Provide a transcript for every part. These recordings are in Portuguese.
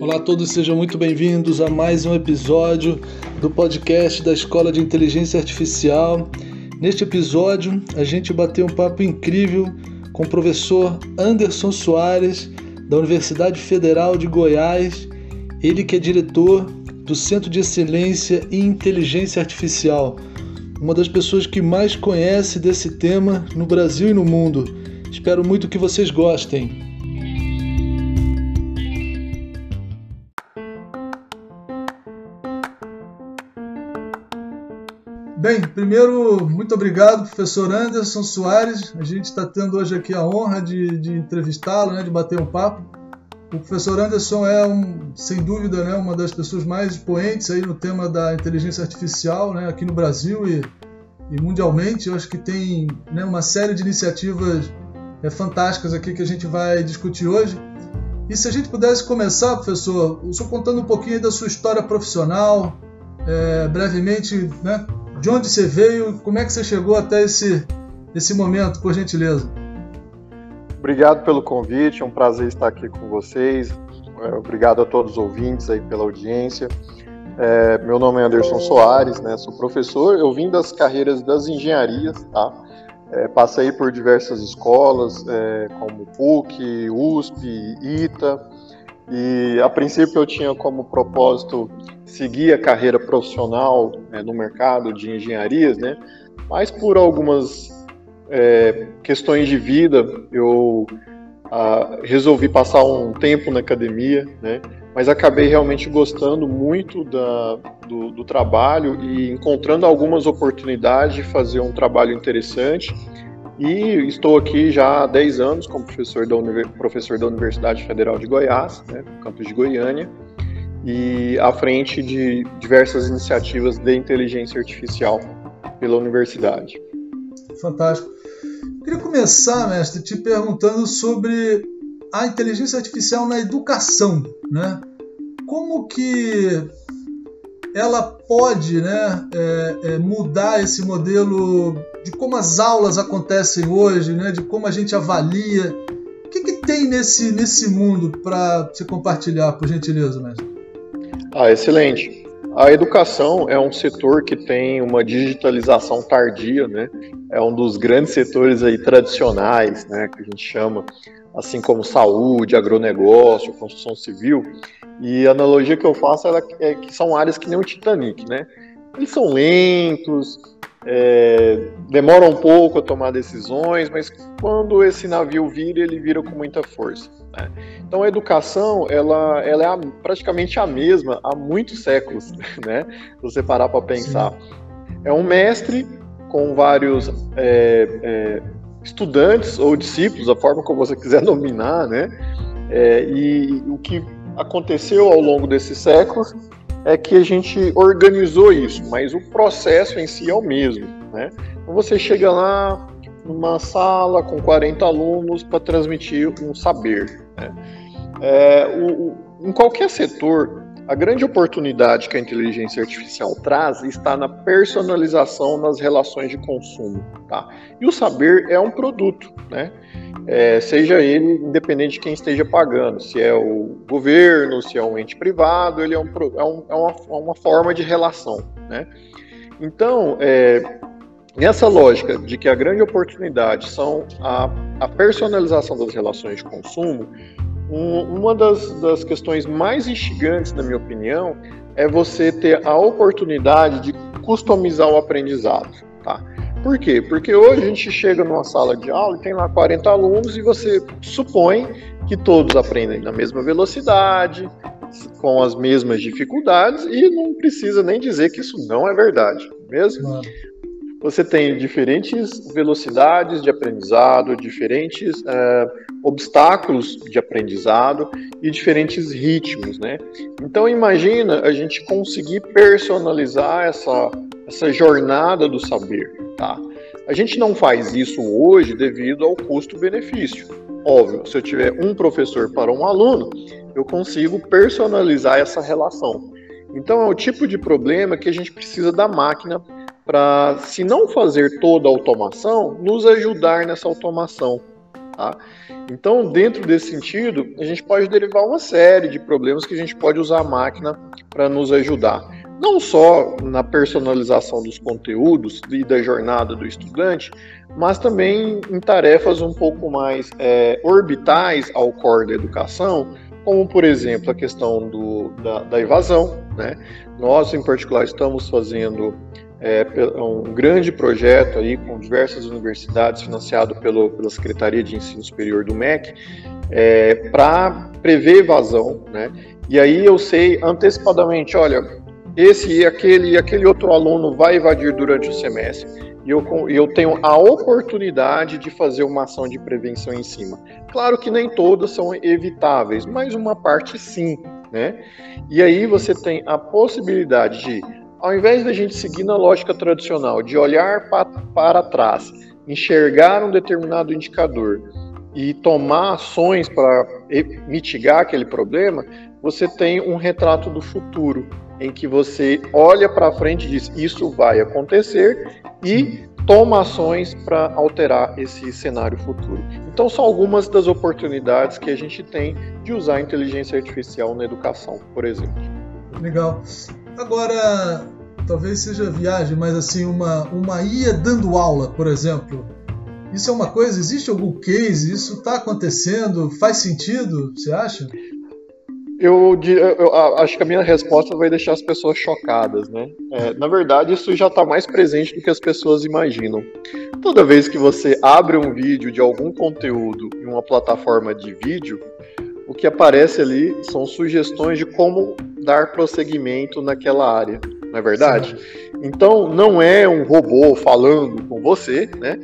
Olá a todos, sejam muito bem-vindos a mais um episódio do podcast da Escola de Inteligência Artificial. Neste episódio, a gente bateu um papo incrível com o professor Anderson Soares, da Universidade Federal de Goiás, ele que é diretor do Centro de Excelência em Inteligência Artificial, uma das pessoas que mais conhece desse tema no Brasil e no mundo. Espero muito que vocês gostem. Bem, primeiro, muito obrigado, professor Anderson Soares. A gente está tendo hoje aqui a honra de, de entrevistá-lo, né, de bater um papo. O professor Anderson é, um, sem dúvida, né, uma das pessoas mais expoentes aí no tema da inteligência artificial né, aqui no Brasil e, e mundialmente. Eu acho que tem né, uma série de iniciativas é, fantásticas aqui que a gente vai discutir hoje. E se a gente pudesse começar, professor, senhor contando um pouquinho da sua história profissional, é, brevemente, né, de onde você veio, como é que você chegou até esse, esse momento, por gentileza? Obrigado pelo convite, é um prazer estar aqui com vocês. É, obrigado a todos os ouvintes aí pela audiência. É, meu nome é Anderson Soares, né? Sou professor. Eu vim das carreiras das engenharias, tá? É, passei por diversas escolas, é, como PUC, USP, ITA, e a princípio eu tinha como propósito seguir a carreira profissional é, no mercado de engenharias, né? Mas por algumas é, questões de vida eu ah, resolvi passar um tempo na academia, né? Mas acabei realmente gostando muito da, do, do trabalho e encontrando algumas oportunidades de fazer um trabalho interessante. E estou aqui já há 10 anos como professor da, professor da Universidade Federal de Goiás, né, campus de Goiânia e à frente de diversas iniciativas de inteligência artificial pela universidade. Fantástico. Queria começar, mestre, te perguntando sobre a inteligência artificial na educação, né? Como que ela pode né, é, é, mudar esse modelo de como as aulas acontecem hoje, né, de como a gente avalia. O que, que tem nesse, nesse mundo para você compartilhar, por gentileza, mestre? Ah, excelente. A educação é um setor que tem uma digitalização tardia, né? É um dos grandes setores aí tradicionais, né, que a gente chama, assim como saúde, agronegócio, construção civil. E a analogia que eu faço é que são áreas que nem o Titanic, né? Eles são lentos, é, demora um pouco a tomar decisões, mas quando esse navio vira, ele vira com muita força. Né? Então a educação ela, ela é a, praticamente a mesma há muitos séculos, né? Se você parar para pensar, é um mestre com vários é, é, estudantes ou discípulos, a forma como você quiser nominar, né? É, e o que aconteceu ao longo desses séculos é que a gente organizou isso, mas o processo em si é o mesmo. Né? Então você chega lá numa sala com 40 alunos para transmitir um saber. Né? É, o, o, em qualquer setor, a grande oportunidade que a inteligência artificial traz está na personalização nas relações de consumo. Tá? E o saber é um produto, né? É, seja ele independente de quem esteja pagando, se é o governo, se é um ente privado, ele é, um, é, um, é uma, é uma, forma de relação. Né? Então, é, nessa lógica de que a grande oportunidade são a, a personalização das relações de consumo, um, uma das, das questões mais instigantes, na minha opinião, é você ter a oportunidade de customizar o aprendizado. Tá? Por quê? Porque hoje a gente chega numa sala de aula e tem lá 40 alunos e você supõe que todos aprendem na mesma velocidade, com as mesmas dificuldades e não precisa nem dizer que isso não é verdade, mesmo? Você tem diferentes velocidades de aprendizado, diferentes é, obstáculos de aprendizado e diferentes ritmos, né? Então imagina a gente conseguir personalizar essa, essa jornada do saber, tá? A gente não faz isso hoje devido ao custo-benefício. Óbvio, se eu tiver um professor para um aluno, eu consigo personalizar essa relação. Então é o tipo de problema que a gente precisa da máquina para, se não fazer toda a automação, nos ajudar nessa automação. Tá? Então, dentro desse sentido, a gente pode derivar uma série de problemas que a gente pode usar a máquina para nos ajudar. Não só na personalização dos conteúdos e da jornada do estudante, mas também em tarefas um pouco mais é, orbitais ao core da educação, como, por exemplo, a questão do, da, da evasão. Né? Nós, em particular, estamos fazendo é, um grande projeto aí com diversas universidades financiado pelo, pela Secretaria de Ensino Superior do MEC é, para prever evasão, né? E aí eu sei antecipadamente, olha, esse e aquele e aquele outro aluno vai evadir durante o semestre e eu, eu tenho a oportunidade de fazer uma ação de prevenção em cima. Claro que nem todas são evitáveis, mas uma parte sim, né? E aí você tem a possibilidade de ao invés da gente seguir na lógica tradicional de olhar pa para trás, enxergar um determinado indicador e tomar ações para mitigar aquele problema, você tem um retrato do futuro, em que você olha para frente e diz: Isso vai acontecer e toma ações para alterar esse cenário futuro. Então, são algumas das oportunidades que a gente tem de usar a inteligência artificial na educação, por exemplo. Legal. Agora, talvez seja viagem, mas assim, uma, uma IA dando aula, por exemplo. Isso é uma coisa? Existe algum case? Isso está acontecendo? Faz sentido? Você acha? Eu, eu, acho que a minha resposta vai deixar as pessoas chocadas, né? É, na verdade, isso já está mais presente do que as pessoas imaginam. Toda vez que você abre um vídeo de algum conteúdo em uma plataforma de vídeo, o que aparece ali são sugestões de como dar prosseguimento naquela área, não é verdade? Sim. Então, não é um robô falando com você, né?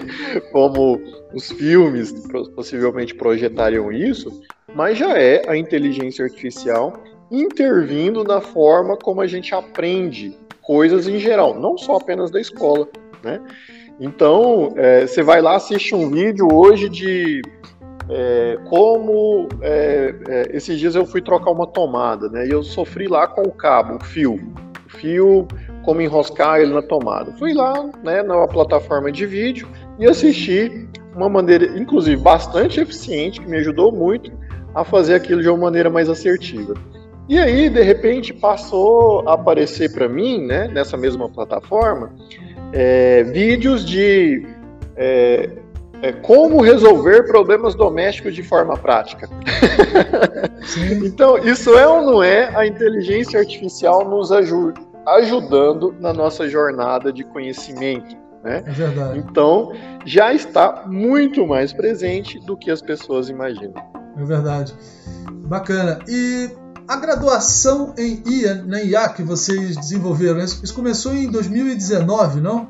como os filmes possivelmente projetariam isso, mas já é a inteligência artificial intervindo na forma como a gente aprende coisas em geral, não só apenas da escola, né? Então, é, você vai lá, assiste um vídeo hoje de é, como é, é, esses dias eu fui trocar uma tomada, né? E eu sofri lá com o cabo, o fio. O fio, como enroscar ele na tomada. Fui lá, né, na plataforma de vídeo e assisti uma maneira, inclusive, bastante eficiente, que me ajudou muito a fazer aquilo de uma maneira mais assertiva. E aí, de repente, passou a aparecer para mim, né, nessa mesma plataforma, é, vídeos de é, é, como resolver problemas domésticos de forma prática. então, isso é ou não é a inteligência artificial nos aju ajudando na nossa jornada de conhecimento? Né? É verdade. Então, já está muito mais presente do que as pessoas imaginam. É verdade. Bacana. E a graduação em IA, na IA que vocês desenvolveram, isso começou em 2019, não?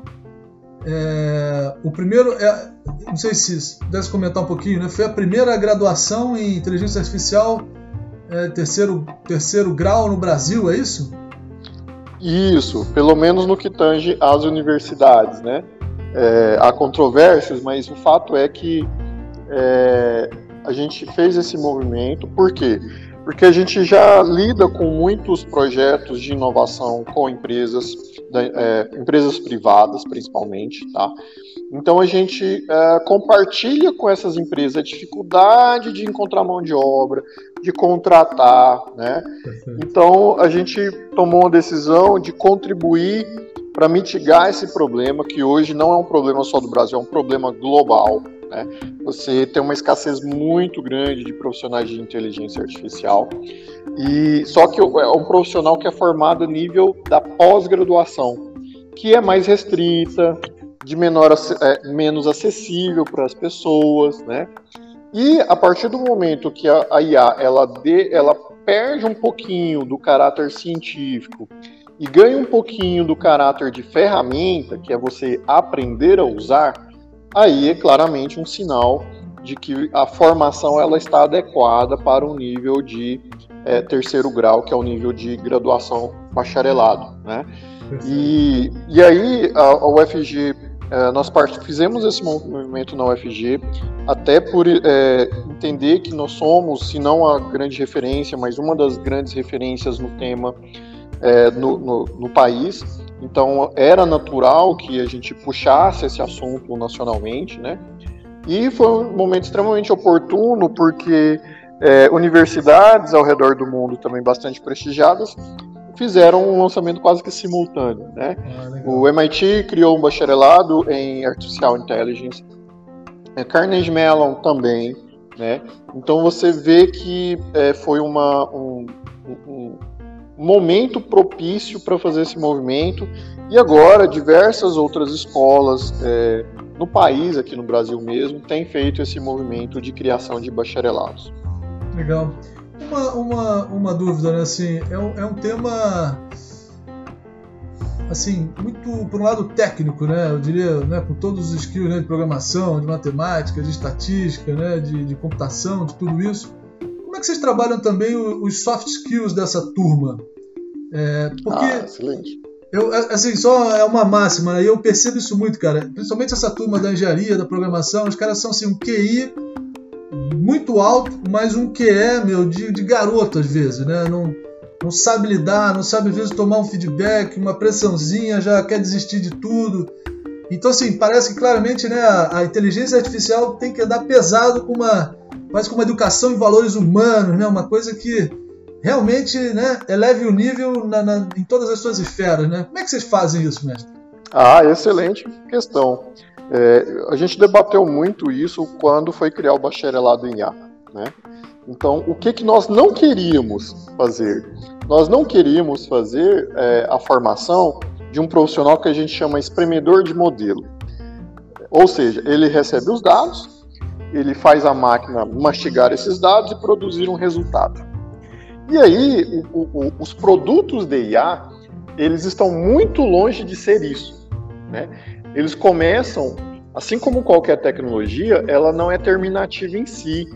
É, o primeiro, é, não sei se pudesse comentar um pouquinho, né? Foi a primeira graduação em inteligência artificial é, terceiro, terceiro grau no Brasil, é isso? Isso, pelo menos no que tange às universidades, né? É, há controvérsias, mas o fato é que é, a gente fez esse movimento, por quê? Porque a gente já lida com muitos projetos de inovação com empresas, é, empresas privadas principalmente, tá? Então a gente é, compartilha com essas empresas a dificuldade de encontrar mão de obra, de contratar, né? Então a gente tomou a decisão de contribuir para mitigar esse problema que hoje não é um problema só do Brasil, é um problema global. Né? Você tem uma escassez muito grande de profissionais de inteligência artificial. E só que é um profissional que é formado nível da pós-graduação, que é mais restrita, de menor, é, menos acessível para as pessoas, né? E a partir do momento que a, a IA ela, ela perde um pouquinho do caráter científico e ganha um pouquinho do caráter de ferramenta, que é você aprender a usar, aí é claramente um sinal de que a formação ela está adequada para um nível de é, terceiro grau, que é o nível de graduação bacharelado, né? E, e aí a, a UFG, é, nós part... fizemos esse movimento na UFG até por é, entender que nós somos, se não a grande referência, mas uma das grandes referências no tema no, no, no país, então era natural que a gente puxasse esse assunto nacionalmente, né? E foi um momento extremamente oportuno, porque é, universidades ao redor do mundo também bastante prestigiadas fizeram um lançamento quase que simultâneo. Né? Ah, o MIT criou um bacharelado em Artificial Intelligence, é, Carnegie Mellon também. Né? Então você vê que é, foi uma, um, um, momento propício para fazer esse movimento e agora diversas outras escolas é, no país, aqui no Brasil mesmo, têm feito esse movimento de criação de bacharelados. Legal. Uma, uma, uma dúvida, né? Assim, é um, é um tema assim, muito por um lado técnico, né? Eu diria, né, com todos os skills né, de programação, de matemática, de estatística, né, de, de computação, de tudo isso. Como é que vocês trabalham também os soft skills dessa turma? É, porque ah, excelente. Eu, assim, só é uma máxima, né? E eu percebo isso muito, cara. Principalmente essa turma da engenharia, da programação, os caras são assim, um QI muito alto, mas um QE, meu, de, de garoto às vezes, né? Não, não sabe lidar, não sabe às vezes tomar um feedback, uma pressãozinha, já quer desistir de tudo. Então, assim, parece que claramente né, a, a inteligência artificial tem que andar pesado com uma, quase com educação em valores humanos, né? Uma coisa que realmente né, eleve o nível na, na, em todas as suas esferas. Né? Como é que vocês fazem isso, mestre? Ah, excelente questão. É, a gente debateu muito isso quando foi criar o bacharelado em IA. Né? Então, o que, que nós não queríamos fazer? Nós não queríamos fazer é, a formação de um profissional que a gente chama espremedor de modelo. Ou seja, ele recebe os dados, ele faz a máquina mastigar esses dados e produzir um resultado. E aí, o, o, os produtos de IA, eles estão muito longe de ser isso. Né? Eles começam, assim como qualquer tecnologia, ela não é terminativa em si.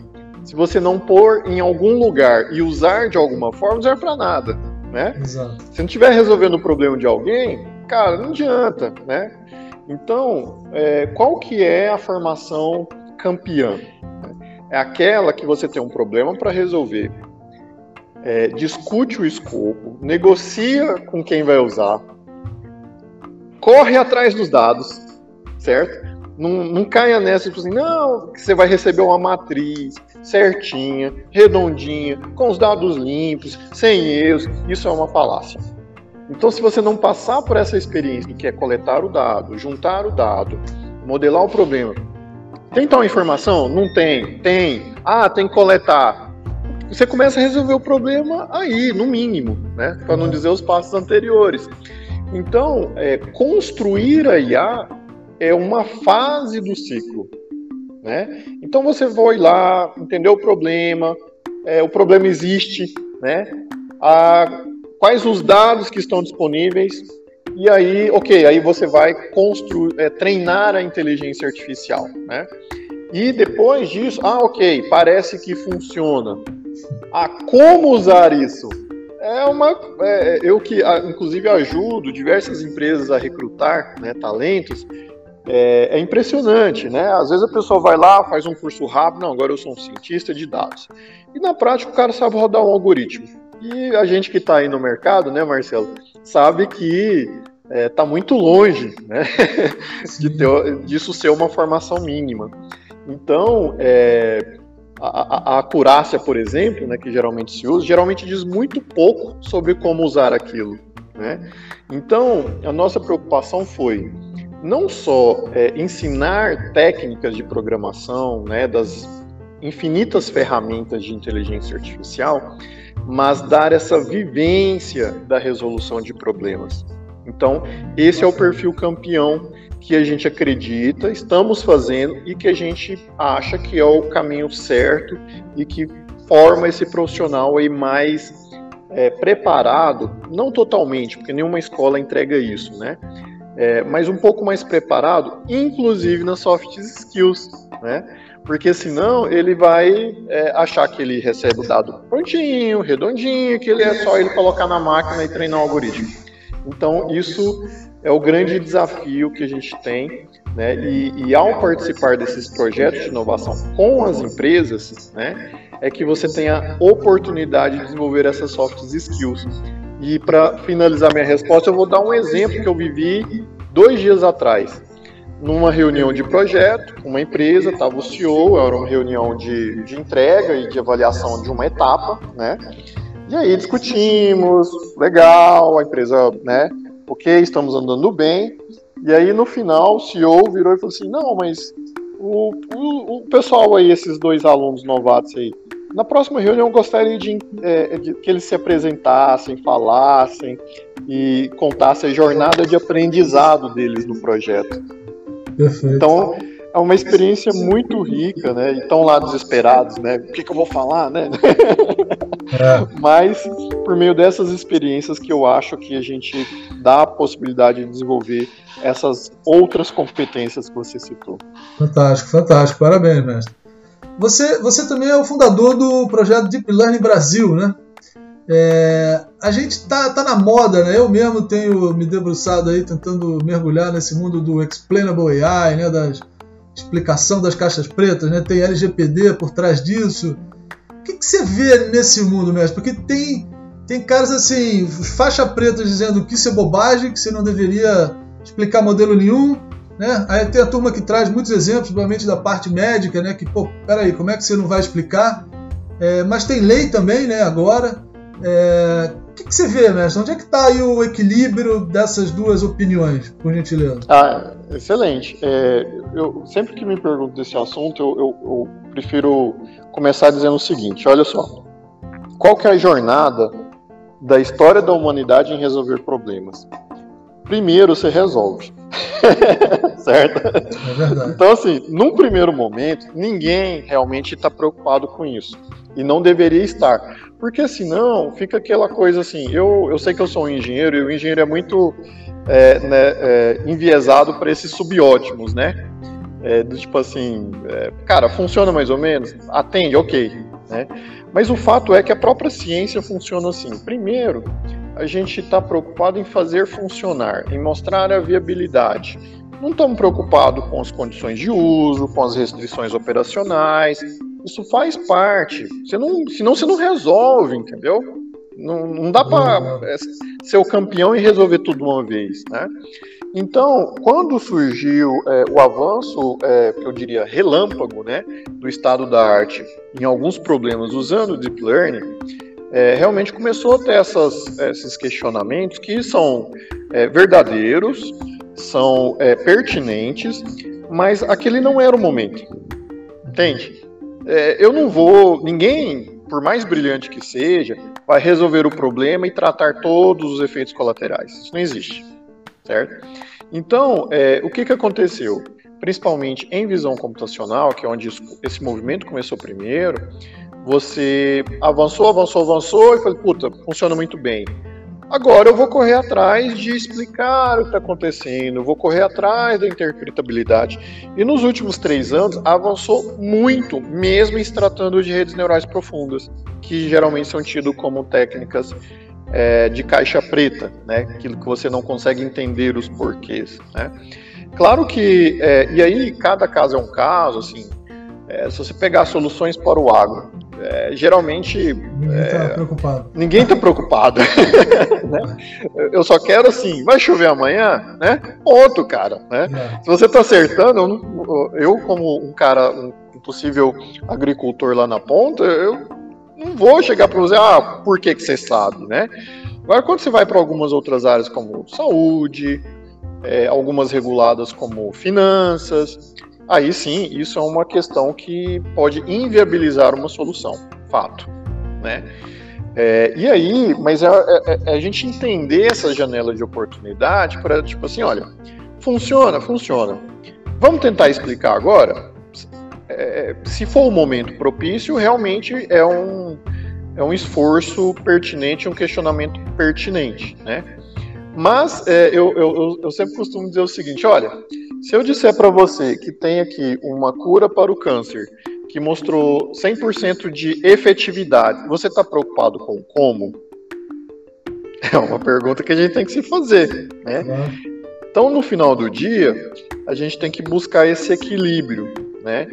Se você não pôr em algum lugar e usar de alguma forma, não serve para nada. Né? Exato. Se não estiver resolvendo o problema de alguém, cara, não adianta. Né? Então, é, qual que é a formação campeã? É aquela que você tem um problema para resolver é, discute o escopo, negocia com quem vai usar, corre atrás dos dados, certo? Não, não caia nessa, tipo assim, não, que você vai receber uma matriz certinha, redondinha, com os dados limpos, sem erros. Isso é uma falácia. Então, se você não passar por essa experiência que é coletar o dado, juntar o dado, modelar o problema, tem tal informação? Não tem. Tem. Ah, tem que coletar você começa a resolver o problema aí, no mínimo, né? Para não dizer os passos anteriores. Então, é, construir a IA é uma fase do ciclo, né? Então você vai lá, entender o problema, é, o problema existe, né? A, quais os dados que estão disponíveis e aí, ok, aí você vai construir, é, treinar a inteligência artificial, né? E depois disso, ah, ok, parece que funciona a como usar isso. É uma, é, eu que inclusive ajudo diversas empresas a recrutar né, talentos, é, é, impressionante, né? Às vezes a pessoa vai lá, faz um curso rápido, não, agora eu sou um cientista de dados. E na prática o cara sabe rodar um algoritmo. E a gente que está aí no mercado, né, Marcelo, sabe que está é, tá muito longe né, de ter, disso ser uma formação mínima. Então, é, a, a, acurácia, por exemplo, né, que geralmente se usa, geralmente diz muito pouco sobre como usar aquilo. Né? Então, a nossa preocupação foi não só é, ensinar técnicas de programação, né, das infinitas ferramentas de inteligência artificial, mas dar essa vivência da resolução de problemas. Então, esse é o perfil campeão que a gente acredita, estamos fazendo e que a gente acha que é o caminho certo e que forma esse profissional aí mais é, preparado, não totalmente, porque nenhuma escola entrega isso, né? É, mas um pouco mais preparado, inclusive nas soft skills, né? Porque senão ele vai é, achar que ele recebe o dado prontinho, redondinho, que ele é só ele colocar na máquina e treinar o algoritmo. Então isso é o grande desafio que a gente tem, né? E, e, ao participar desses projetos de inovação com as empresas, né, é que você tem a oportunidade de desenvolver essas soft skills. E para finalizar minha resposta, eu vou dar um exemplo que eu vivi dois dias atrás. Numa reunião de projeto, uma empresa, estava o CEO, era uma reunião de, de entrega e de avaliação de uma etapa, né? E aí discutimos, legal, a empresa, né? Ok, estamos andando bem. E aí no final o CEO virou e falou assim: não, mas o, o, o pessoal aí, esses dois alunos novatos aí, na próxima reunião eu gostaria de, é, de, que eles se apresentassem, falassem e contassem a jornada de aprendizado deles no projeto. Perfeito. Então, é uma experiência muito rica, né? E estão lá desesperados, né? O que, que eu vou falar, né? É. Mas por meio dessas experiências que eu acho que a gente dá a possibilidade de desenvolver essas outras competências que você citou. Fantástico, fantástico. Parabéns, mestre. Você, você também é o fundador do projeto Deep Learning Brasil, né? É, a gente tá, tá na moda, né? Eu mesmo tenho me debruçado aí tentando mergulhar nesse mundo do explainable AI, né? Da explicação das caixas pretas, né? Tem LGPD por trás disso. O que, que você vê nesse mundo, mestre? Porque tem tem caras assim, faixa preta dizendo que isso é bobagem, que você não deveria explicar modelo nenhum, né? Aí tem a turma que traz muitos exemplos, principalmente da parte médica, né? Que, pô, peraí, como é que você não vai explicar? É, mas tem lei também, né? Agora. É, o que, que, você vê, mestre? Onde é que está aí o equilíbrio dessas duas opiniões, por gentileza? Ah, excelente. É, eu, sempre que me pergunto desse assunto, eu, eu, eu, prefiro começar dizendo o seguinte: olha só, qual que é a jornada da história da humanidade em resolver problemas? Primeiro você resolve. certo? É verdade. Então, assim, num primeiro momento, ninguém realmente está preocupado com isso. E não deveria estar. Porque senão fica aquela coisa assim, eu, eu sei que eu sou um engenheiro e o engenheiro é muito é, né, é, enviesado para esses subótimos, né? É, do tipo assim, é, cara, funciona mais ou menos? Atende, ok. Né? Mas o fato é que a própria ciência funciona assim. Primeiro, a gente está preocupado em fazer funcionar, em mostrar a viabilidade. Não estamos preocupados com as condições de uso, com as restrições operacionais. Isso faz parte. Você não, senão você não resolve, entendeu? Não, não dá para é, ser o campeão e resolver tudo uma vez, né? Então, quando surgiu é, o avanço, é, eu diria relâmpago, né, do estado da arte em alguns problemas usando o deep learning, é, realmente começou a ter essas, esses questionamentos que são é, verdadeiros, são é, pertinentes, mas aquele não era o momento. Entende? É, eu não vou. Ninguém, por mais brilhante que seja, vai resolver o problema e tratar todos os efeitos colaterais. Isso não existe. Certo? Então, é, o que, que aconteceu? Principalmente em visão computacional, que é onde esse movimento começou primeiro, você avançou, avançou, avançou e falou, puta, funciona muito bem. Agora eu vou correr atrás de explicar o que está acontecendo, vou correr atrás da interpretabilidade. E nos últimos três anos avançou muito, mesmo se tratando de redes neurais profundas, que geralmente são tidas como técnicas é, de caixa preta, né? Aquilo que você não consegue entender os porquês, né? Claro que, é, e aí cada caso é um caso, assim, é, se você pegar soluções para o agro, é, geralmente. Ninguém está é, preocupado. Ninguém está preocupado. né? Eu só quero assim, vai chover amanhã, né? Ponto, cara. Né? É. Se você está acertando, eu, eu, como um cara, um possível agricultor lá na ponta, eu não vou chegar para você, ah, por que, que você sabe, né? Agora, quando você vai para algumas outras áreas como saúde, é, algumas reguladas como finanças, aí sim, isso é uma questão que pode inviabilizar uma solução, fato, né? É, e aí, mas é, é, é, a gente entender essa janela de oportunidade para, tipo assim, olha, funciona, funciona. Vamos tentar explicar agora? É, se for o momento propício, realmente é um, é um esforço pertinente, um questionamento pertinente, né? Mas é, eu, eu, eu sempre costumo dizer o seguinte, olha, se eu disser para você que tem aqui uma cura para o câncer que mostrou 100% de efetividade, você está preocupado com como? É uma pergunta que a gente tem que se fazer, né? Então, no final do dia, a gente tem que buscar esse equilíbrio, né?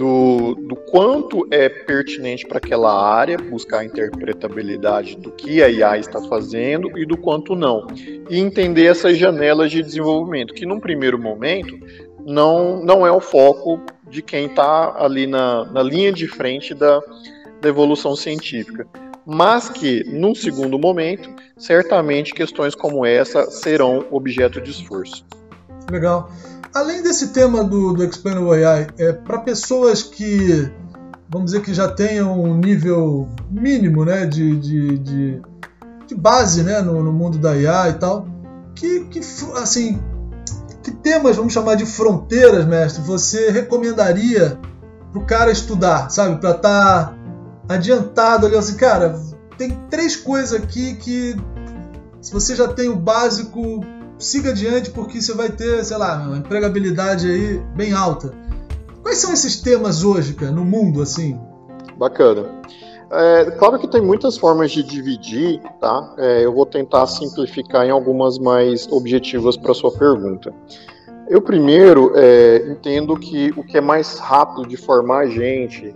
Do, do quanto é pertinente para aquela área, buscar a interpretabilidade do que a IA está fazendo e do quanto não. E entender essas janelas de desenvolvimento, que num primeiro momento não, não é o foco de quem está ali na, na linha de frente da, da evolução científica. Mas que, num segundo momento, certamente questões como essa serão objeto de esforço. Legal. Além desse tema do, do Explainable AI, é, para pessoas que, vamos dizer, que já tenham um nível mínimo né, de, de, de, de base né, no, no mundo da IA e tal, que, que assim, que temas, vamos chamar de fronteiras, mestre, você recomendaria para o cara estudar, sabe? Para estar tá adiantado ali, assim, cara, tem três coisas aqui que se você já tem o básico, siga adiante porque você vai ter, sei lá, uma empregabilidade aí bem alta. Quais são esses temas hoje, cara, no mundo, assim? Bacana. É, claro que tem muitas formas de dividir, tá? É, eu vou tentar simplificar em algumas mais objetivas para sua pergunta. Eu primeiro é, entendo que o que é mais rápido de formar a gente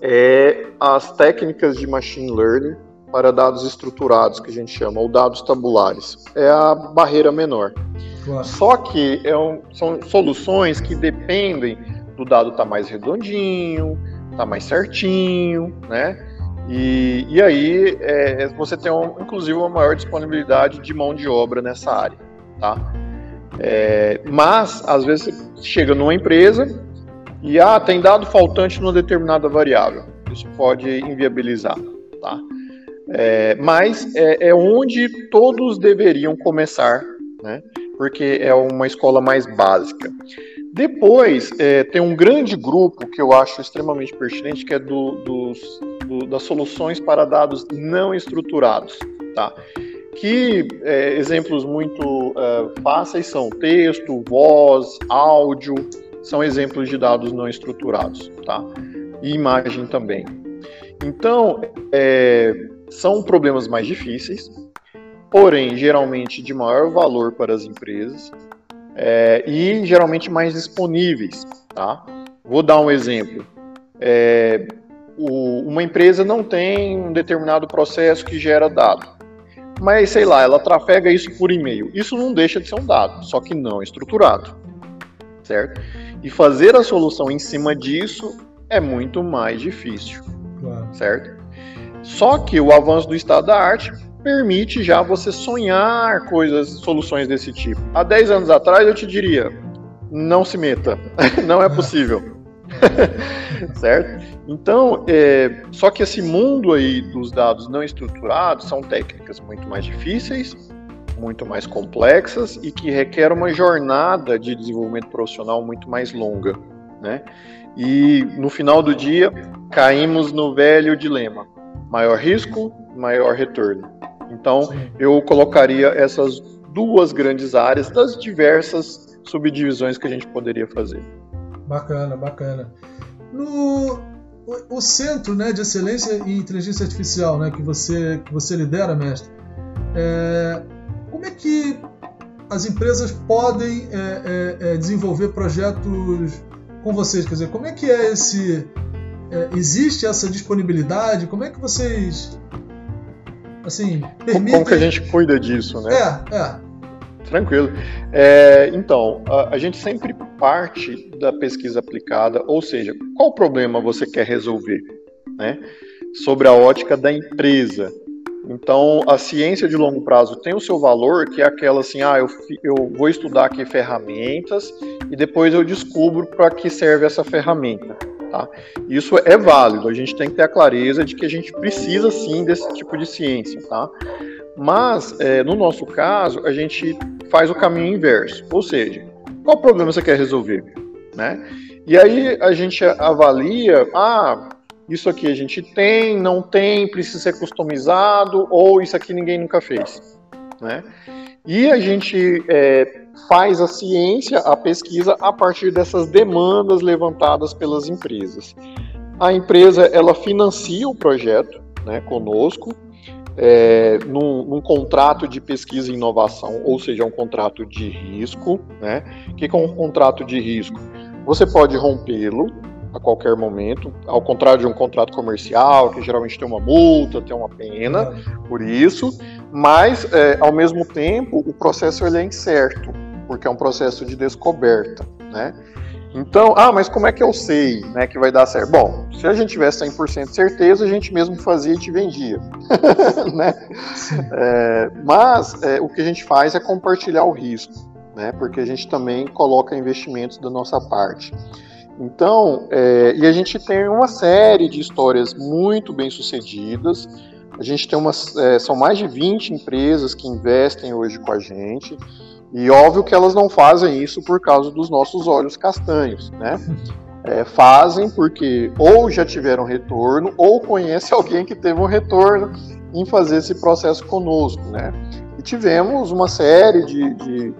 é as técnicas de machine learning para dados estruturados, que a gente chama, ou dados tabulares. É a barreira menor. Claro. Só que é um, são soluções que dependem do dado estar tá mais redondinho, tá mais certinho, né? E, e aí é, você tem, um, inclusive, uma maior disponibilidade de mão de obra nessa área, tá? É, mas, às vezes, você chega numa empresa e, ah, tem dado faltante numa determinada variável. Isso pode inviabilizar, tá? É, mas é, é, onde todos deveriam começar, né? Porque é uma escola mais básica. Depois, é, tem um grande grupo que eu acho extremamente pertinente, que é do, dos, do, das soluções para dados não estruturados, tá? Que é, exemplos muito é, fáceis são texto, voz, áudio, são exemplos de dados não estruturados, tá? E imagem também. Então, é, são problemas mais difíceis, porém, geralmente de maior valor para as empresas, é, e geralmente mais disponíveis. Tá? Vou dar um exemplo. É, o, uma empresa não tem um determinado processo que gera dado, mas sei lá, ela trafega isso por e-mail. Isso não deixa de ser um dado, só que não estruturado, certo? E fazer a solução em cima disso é muito mais difícil, claro. certo? Só que o avanço do estado da arte permite já você sonhar coisas, soluções desse tipo. Há 10 anos atrás eu te diria, não se meta, não é possível. certo? Então, é, só que esse mundo aí dos dados não estruturados são técnicas muito mais difíceis, muito mais complexas e que requer uma jornada de desenvolvimento profissional muito mais longa, né? E no final do dia caímos no velho dilema: maior risco, maior retorno. Então, Sim. eu colocaria essas duas grandes áreas das diversas subdivisões que a gente poderia fazer. Bacana, bacana. No o, centro né, de excelência em inteligência artificial né, que, você, que você lidera, mestre, é, como é que as empresas podem é, é, é desenvolver projetos com vocês? Quer dizer, como é que é esse. É, existe essa disponibilidade? Como é que vocês assim, permitem... Como que a gente cuida disso, né? É, é. Tranquilo. É, então, a, a, gente sempre parte da pesquisa aplicada, ou seja, qual problema você quer resolver, né? Sobre a ótica da empresa. Então, a ciência de longo prazo tem o seu valor, que é aquela assim, ah, eu, eu vou estudar aqui ferramentas e depois eu descubro para que serve essa ferramenta. Tá? Isso é válido, a gente tem que ter a clareza de que a gente precisa sim desse tipo de ciência. Tá? Mas, é, no nosso caso, a gente faz o caminho inverso, ou seja, qual problema você quer resolver? Né? E aí a gente avalia, ah, isso aqui a gente tem, não tem, precisa ser customizado, ou isso aqui ninguém nunca fez. Né? E a gente é, faz a ciência, a pesquisa, a partir dessas demandas levantadas pelas empresas. A empresa ela financia o projeto né, conosco, é, num, num, contrato de pesquisa e inovação, ou seja, um contrato de risco. Né? O que é um contrato de risco? Você pode rompê-lo a qualquer momento, ao contrário de um contrato comercial, que geralmente tem uma multa, tem uma pena por isso, mas, é, ao mesmo tempo, o processo ele é incerto porque é um processo de descoberta. né? Então, ah, mas como é que eu sei né, que vai dar certo? Bom, se a gente tivesse 100% de certeza, a gente mesmo fazia e te vendia. né? É, mas é, o que a gente faz é compartilhar o risco, né? porque a gente também coloca investimentos da nossa parte. Então, é, e a gente tem uma série de histórias muito bem sucedidas. A gente tem umas, é, são mais de 20 empresas que investem hoje com a gente. E óbvio que elas não fazem isso por causa dos nossos olhos castanhos, né? É, fazem porque ou já tiveram retorno ou conhece alguém que teve um retorno em fazer esse processo conosco, né? E tivemos uma série de, de,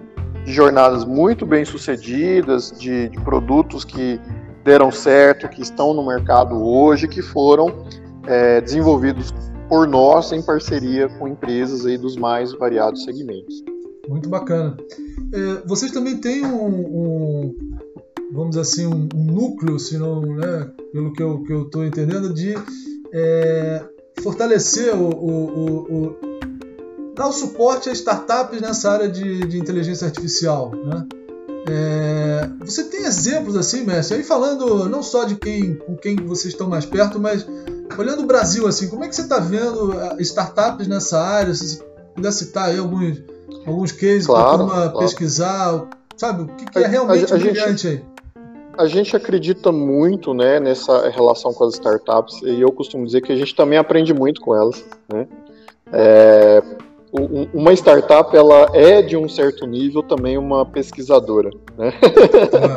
de jornadas muito bem sucedidas, de, de, produtos que deram certo, que estão no mercado hoje, que foram é, desenvolvidos por nós em parceria com empresas aí dos mais variados segmentos. Muito bacana. É, vocês também têm um, um, vamos dizer assim, um, um núcleo, se não, né, pelo que eu estou entendendo, de é, fortalecer o, o, o, dar o suporte a startups nessa área de, de inteligência artificial, né? É, você tem exemplos assim, mestre? Aí falando não só de quem com quem vocês estão mais perto, mas olhando o Brasil assim, como é que você está vendo startups nessa área? Se puder citar aí alguns alguns cases claro, para claro. pesquisar, sabe? O que, que é realmente a, a brilhante gente, aí? A gente acredita muito né, nessa relação com as startups e eu costumo dizer que a gente também aprende muito com elas. Né? É, uma startup ela é de um certo nível também uma pesquisadora. Né?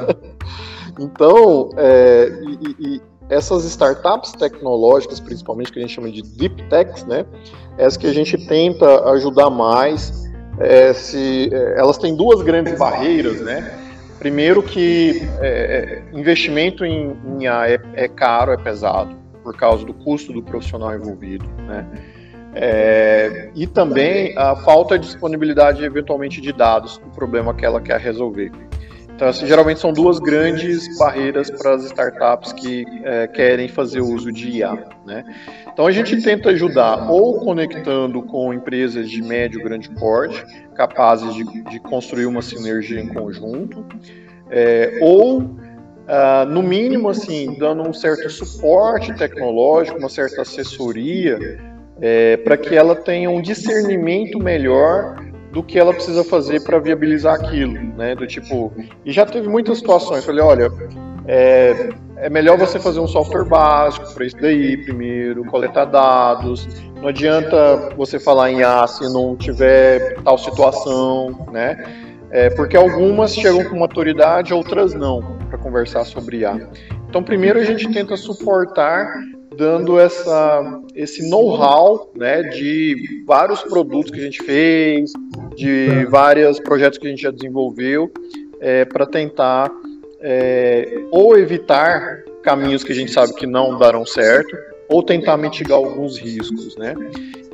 então, é, e, e essas startups tecnológicas, principalmente que a gente chama de deep techs, né, é as que a gente tenta ajudar mais é, se, é, elas têm duas grandes barreiras, né? Primeiro que é, é investimento em, em IA é, caro, é pesado, por causa do custo do profissional envolvido, né? É, e também a falta de disponibilidade, eventualmente, de dados, o problema que ela quer resolver. Então, assim, geralmente são duas grandes barreiras para as startups que é, querem fazer uso de IA. Né? Então, a gente tenta ajudar ou conectando com empresas de médio e grande porte, capazes de, de construir uma sinergia em conjunto, é, ou Uh, no mínimo, assim, dando um certo suporte tecnológico, uma certa assessoria, é, para que ela tenha um discernimento melhor do que ela precisa fazer para viabilizar aquilo, né? Do tipo, e já teve muitas situações. Falei, olha, é, é melhor você fazer um software básico para isso daí primeiro, coletar dados. Não adianta você falar em A se não tiver tal situação, né? É, porque algumas chegam com maturidade, outras não, para conversar sobre A. Então, primeiro a gente tenta suportar dando essa, esse know-how né, de vários produtos que a gente fez, de vários projetos que a gente já desenvolveu, é, para tentar é, ou evitar caminhos que a gente sabe que não darão certo, ou tentar mitigar alguns riscos, né?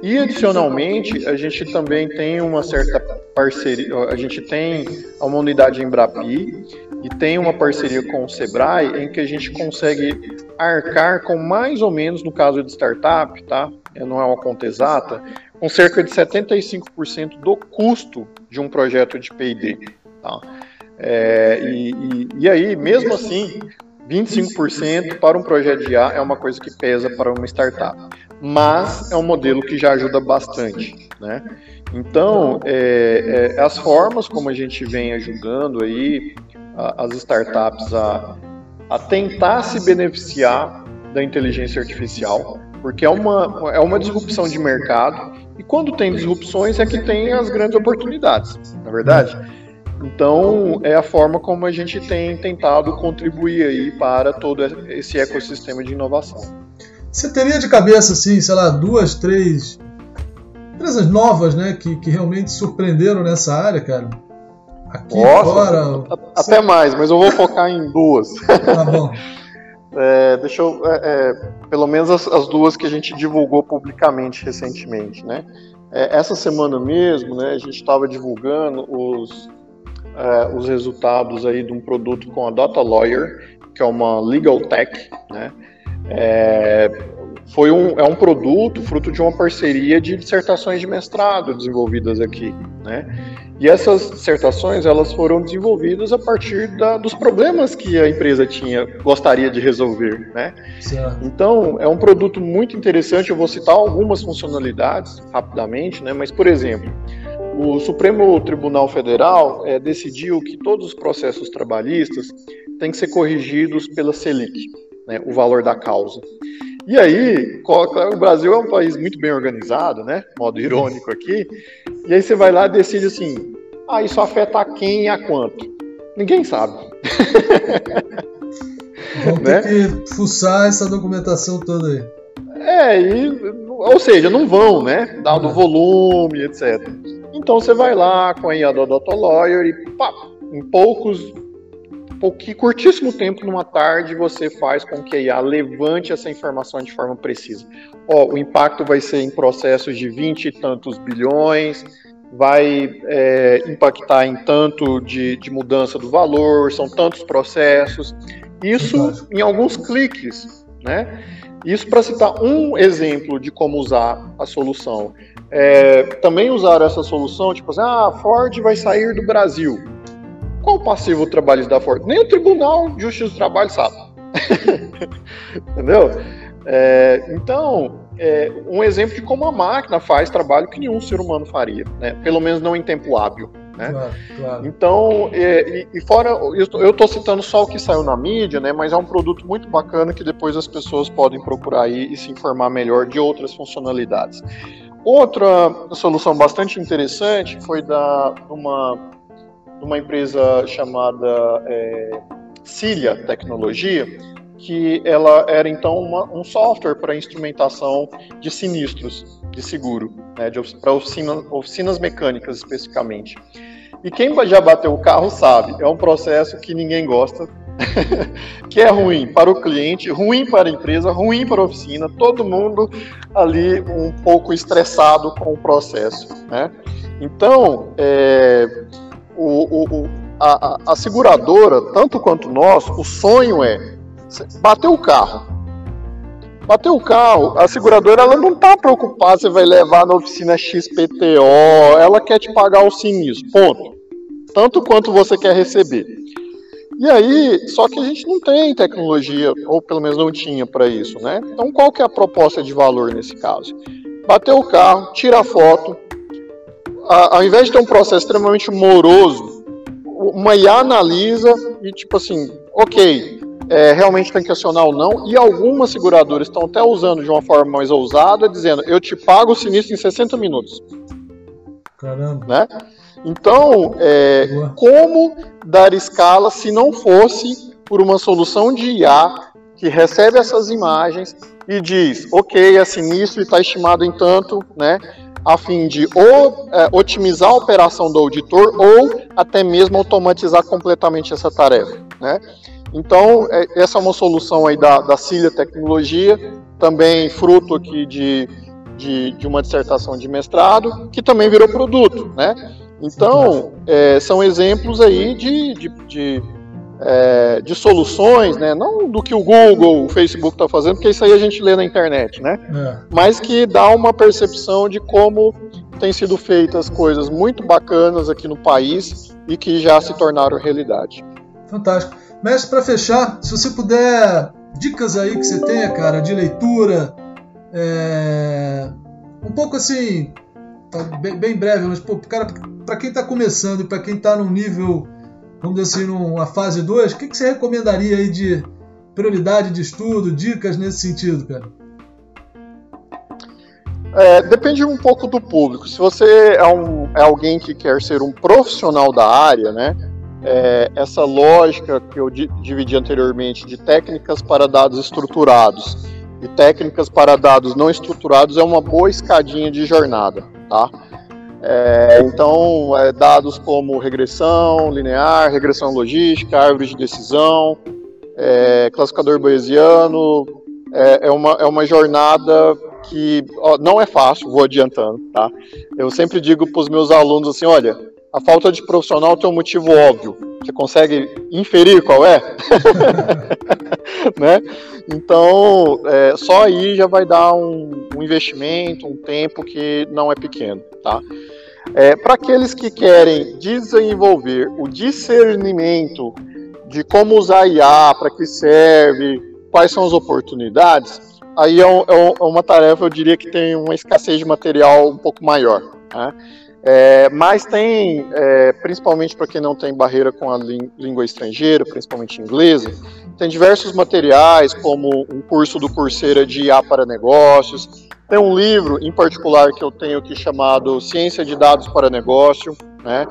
E adicionalmente, a gente também tem uma certa parceria, a gente tem uma unidade em Brapi e tem uma parceria com o Sebrae em que a gente consegue arcar com mais ou menos, no caso de startup, tá? Não é uma conta exata, com cerca de 75% do custo de um projeto de P&D, tá? É, e, e, e aí, mesmo assim, 25% para um projeto de A é uma coisa que pesa para uma startup, mas é um modelo que já ajuda bastante, né? Então, é, é, as formas como a gente vem ajudando aí as startups a, a tentar se beneficiar da inteligência artificial, porque é uma, é uma disrupção de mercado, e quando tem disrupções é que tem as grandes oportunidades, na é verdade? Então, é a forma como a gente tem tentado contribuir aí para todo esse ecossistema de inovação. Você teria de cabeça, assim, sei lá, duas, três empresas novas, né, que, que realmente surpreenderam nessa área, cara? Aqui Nossa, fora. Até mais, mas eu vou focar em duas. Tá bom. É, deixa eu. É, é, pelo menos as, as, duas que a gente divulgou publicamente recentemente, né? É, essa semana mesmo, né, a gente estava divulgando os, é, os resultados aí de um produto com a Data Lawyer, que é uma legal tech, né? É, foi um, é um produto fruto de uma parceria de dissertações de mestrado desenvolvidas aqui, né? E essas dissertações elas foram desenvolvidas a partir da, dos problemas que a empresa tinha gostaria de resolver, né? Certo. Então é um produto muito interessante. Eu vou citar algumas funcionalidades rapidamente, né? Mas por exemplo, o Supremo Tribunal Federal é, decidiu que todos os processos trabalhistas têm que ser corrigidos pela Selic, né? O valor da causa. E aí, o Brasil é um país muito bem organizado, né? Modo irônico aqui. E aí você vai lá e decide assim: ah, isso afeta a quem e a quanto? Ninguém sabe. Vamos né? ter que fuçar essa documentação toda aí. É, e, ou seja, não vão, né? Dado o volume, etc. Então você vai lá com a IA do Data Lawyer e pá, em poucos pouquinho, curtíssimo tempo numa tarde você faz com que a IA levante essa informação de forma precisa. Ó, o impacto vai ser em processos de 20 e tantos bilhões, vai é, impactar em tanto de, de mudança do valor, são tantos processos. Isso em alguns cliques, né? Isso para citar um exemplo de como usar a solução. É, também usar essa solução, tipo assim, ah, a Ford vai sair do Brasil. Qual o passivo trabalhista da Ford? Nem o Tribunal de Justiça do Trabalho sabe. Entendeu? É, então, é um exemplo de como a máquina faz trabalho que nenhum ser humano faria, né? pelo menos não em tempo hábil. Né? Claro, claro. Então, é, e, e, fora, eu estou citando só o que saiu na mídia, né, mas é um produto muito bacana que depois as pessoas podem procurar aí e se informar melhor de outras funcionalidades. Outra solução bastante interessante foi da uma uma empresa chamada é, Cilia Tecnologia, que ela era então uma, um software para instrumentação de sinistros de seguro, né, para oficina, oficinas mecânicas especificamente. E quem já bateu o carro sabe, é um processo que ninguém gosta, que é ruim para o cliente, ruim para a empresa, ruim para a oficina, todo mundo ali um pouco estressado com o processo. Né? Então, é, o, o, a, a, seguradora, tanto quanto nós, o sonho é bater o carro. Bateu o carro, a seguradora ela não está preocupada se vai levar na oficina XPTO, ela quer te pagar o sinistro, ponto. Tanto quanto você quer receber. E aí, só que a gente não tem tecnologia, ou pelo menos não tinha para isso, né? Então qual que é a proposta de valor nesse caso? Bateu o carro, tira a foto, ao invés de ter um processo extremamente moroso, uma IA analisa e tipo assim, ok, é, realmente tem que acionar ou não, e algumas seguradoras estão até usando de uma forma mais ousada, dizendo, eu te pago o sinistro em 60 minutos. Caramba. Né? Então, é, como dar escala se não fosse por uma solução de IA que recebe essas imagens e diz, ok, é sinistro e está estimado em tanto, né? a fim de ou é, otimizar a operação do auditor ou até mesmo automatizar completamente essa tarefa. Né? Então, é, essa é uma solução aí da, da Cilia Tecnologia, também fruto aqui de, de, de, uma dissertação de mestrado, que também virou produto. Né? Então, é, são exemplos aí de, de, de é, de soluções, né? não do que o Google, o Facebook está fazendo, porque isso aí a gente lê na internet, né? É. mas que dá uma percepção de como têm sido feitas coisas muito bacanas aqui no país e que já se tornaram realidade. Fantástico. Mestre, para fechar, se você puder, dicas aí que você tenha, cara, de leitura, é... um pouco assim, tá bem, bem breve, mas para quem está começando e para quem está num nível vamos dizer assim, numa fase 2, o que, que você recomendaria aí de prioridade de estudo, dicas nesse sentido, cara? É, depende um pouco do público. Se você é, um, é alguém que quer ser um profissional da área, né? É, essa lógica que eu dividi anteriormente de técnicas para dados estruturados e técnicas para dados não estruturados é uma boa escadinha de jornada, tá? É, então, é, dados como regressão linear, regressão logística, árvore de decisão, é, classificador bayesiano, é, é, uma, é uma jornada que ó, não é fácil, vou adiantando, tá? Eu sempre digo para os meus alunos assim, olha, a falta de profissional tem um motivo óbvio. Você consegue inferir qual é? né? Então, é, só aí já vai dar um, um, investimento, um tempo que não é pequeno, tá? É, Para aqueles que querem desenvolver o discernimento de como usar IA, para que serve, quais são as oportunidades, aí é, um, é, é, uma tarefa, eu diria que tem uma escassez de material um pouco maior. Né? É, mas tem, é, principalmente para quem não tem barreira com a língua estrangeira, principalmente inglesa, tem diversos materiais, como um curso do Coursera de IA para negócios. Tem um livro em particular que eu tenho aqui chamado Ciência de Dados para Negócio, né,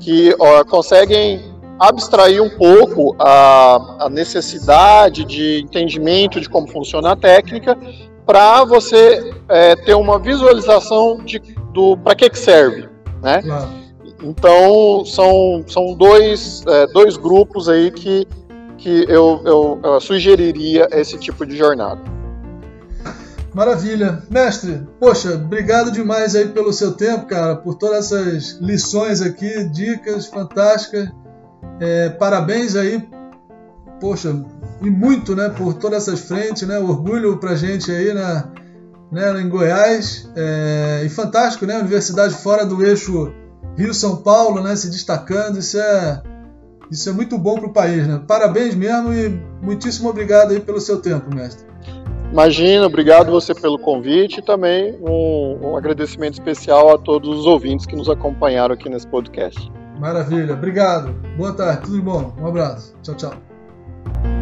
que ó, conseguem abstrair um pouco a, a necessidade de entendimento de como funciona a técnica para você é, ter uma visualização de do para que, que serve, né? Claro. Então são, são dois, é, dois grupos aí que, que eu, eu, eu sugeriria esse tipo de jornada. Maravilha. Mestre, poxa, obrigado demais aí pelo seu tempo, cara, por todas essas lições aqui, dicas fantásticas. É, parabéns aí, poxa, e muito, né, por todas essas frentes, né, orgulho pra gente aí na, né, em Goiás, é, e fantástico, né, universidade fora do eixo Rio-São Paulo, né, se destacando, isso é, isso é muito bom para o país, né, parabéns mesmo e muitíssimo obrigado aí pelo seu tempo, mestre. Imagina, obrigado você pelo convite e também um, um agradecimento especial a todos os ouvintes que nos acompanharam aqui nesse podcast. Maravilha, obrigado. Boa tarde, tudo bom. Um abraço. Tchau, tchau.